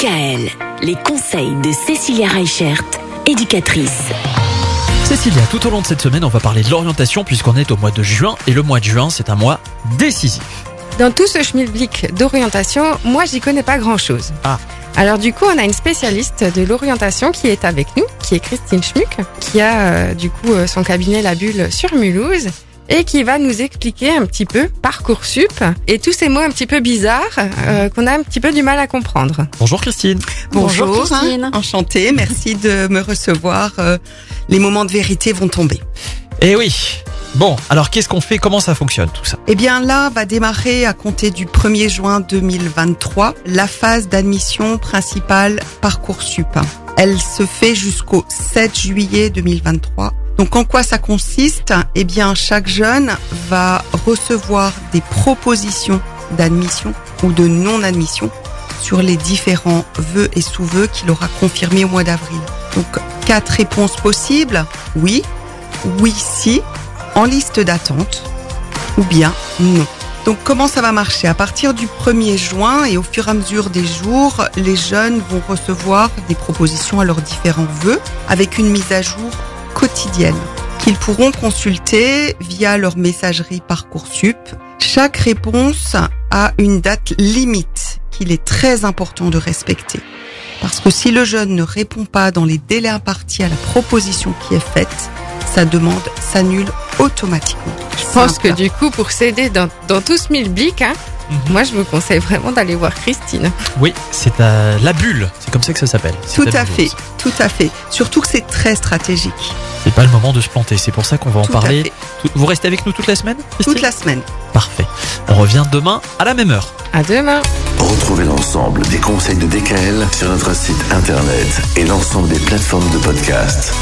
DKL, les conseils de Cécilia Reichert, éducatrice. Cécilia, tout au long de cette semaine, on va parler de l'orientation puisqu'on est au mois de juin et le mois de juin, c'est un mois décisif. Dans tout ce schmilblick d'orientation, moi j'y connais pas grand chose. Ah. Alors du coup, on a une spécialiste de l'orientation qui est avec nous, qui est Christine Schmuck, qui a euh, du coup euh, son cabinet La Bulle sur Mulhouse et qui va nous expliquer un petit peu Parcoursup et tous ces mots un petit peu bizarres euh, qu'on a un petit peu du mal à comprendre. Bonjour Christine. Bonjour, Bonjour, Christine. hein, enchantée, merci de me recevoir. euh, les moments de vérité vont tomber. Eh oui. Bon, alors qu'est-ce qu'on fait? Comment ça fonctionne tout ça? Eh bien là va démarrer à compter du 1er juin 2023 la phase d'admission principale Parcoursup. Elle se fait jusqu'au 7 juillet 2023. Donc en quoi ça consiste? Eh bien chaque jeune va recevoir des propositions d'admission ou de non-admission sur les différents vœux et sous-vœux qu'il aura confirmés au mois d'avril. Donc quatre réponses possibles? Oui, oui si, en liste d'attente. Ou bien non. Donc comment ça va marcher? À partir du 1er juin et au fur et à mesure des jours, les jeunes vont recevoir des propositions à leurs différents vœux avec une mise à jour quotidienne qu'ils pourront consulter via leur messagerie Parcoursup. Chaque réponse a une date limite qu'il est très important de respecter. Parce que si le jeune ne répond pas dans les délais impartis à la proposition qui est faite, sa demande s'annule automatiquement. Je pense que du coup, pour s'aider dans, dans tout ce schmilblick, hein, Mhm. moi je vous conseille vraiment d'aller voir Christine. Oui, c'est à la bulle, c'est comme ça que ça s'appelle. Tout à fait, tout à fait. Surtout que c'est très stratégique. C'est pas le moment de se planter, c'est pour ça qu'on va en Tout parler. Vous restez avec nous toute la semaine Christine Toute la semaine. Parfait. On revient demain à la même heure. À demain. Retrouvez l'ensemble des conseils de DKL sur notre site internet et l'ensemble des plateformes de podcast.